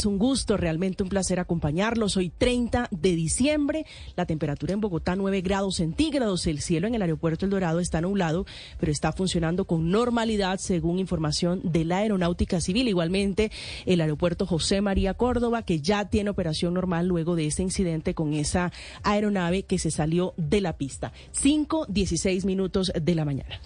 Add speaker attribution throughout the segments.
Speaker 1: Es un gusto, realmente un placer acompañarlos. Hoy 30 de diciembre, la temperatura en Bogotá 9 grados centígrados. El cielo en el aeropuerto El Dorado está nublado, pero está funcionando con normalidad según información de la Aeronáutica Civil. Igualmente, el aeropuerto José María Córdoba, que ya tiene operación normal luego de ese incidente con esa aeronave que se salió de la pista. 5, 16 minutos de la mañana.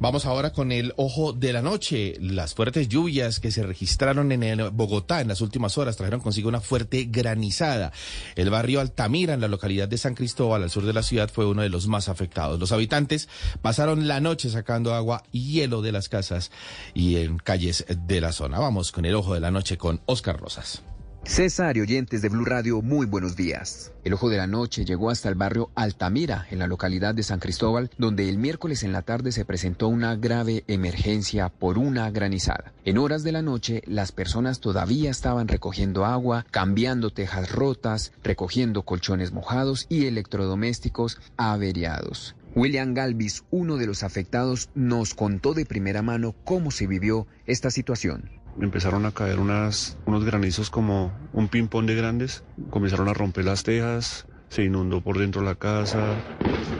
Speaker 2: Vamos ahora con el ojo de la noche. Las fuertes lluvias que se registraron en Bogotá en las últimas horas trajeron consigo una fuerte granizada. El barrio Altamira, en la localidad de San Cristóbal, al sur de la ciudad, fue uno de los más afectados. Los habitantes pasaron la noche sacando agua y hielo de las casas y en calles de la zona. Vamos con el ojo de la noche con Oscar Rosas.
Speaker 3: César y oyentes de Blue Radio, muy buenos días. El ojo de la noche llegó hasta el barrio Altamira, en la localidad de San Cristóbal, donde el miércoles en la tarde se presentó una grave emergencia por una granizada. En horas de la noche, las personas todavía estaban recogiendo agua, cambiando tejas rotas, recogiendo colchones mojados y electrodomésticos averiados. William Galvis, uno de los afectados, nos contó de primera mano cómo se vivió esta situación.
Speaker 4: Empezaron a caer unas, unos granizos como un ping-pong de grandes, comenzaron a romper las tejas, se inundó por dentro la casa,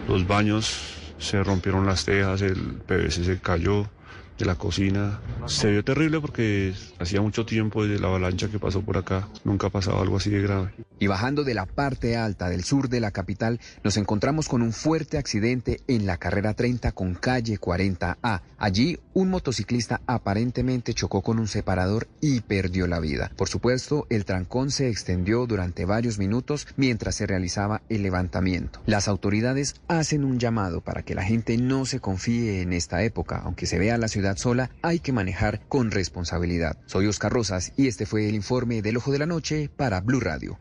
Speaker 4: los baños se rompieron las tejas, el PVC se cayó de la cocina. Se vio terrible porque hacía mucho tiempo desde la avalancha que pasó por acá, nunca ha pasado algo así de grave.
Speaker 3: Y bajando de la parte alta del sur de la capital, nos encontramos con un fuerte accidente en la carrera 30 con calle 40A. Allí, un motociclista aparentemente chocó con un separador y perdió la vida. Por supuesto, el trancón se extendió durante varios minutos mientras se realizaba el levantamiento. Las autoridades hacen un llamado para que la gente no se confíe en esta época, aunque se vea la sola, hay que manejar con responsabilidad. Soy Oscar Rosas y este fue el informe del Ojo de la Noche para Blue Radio.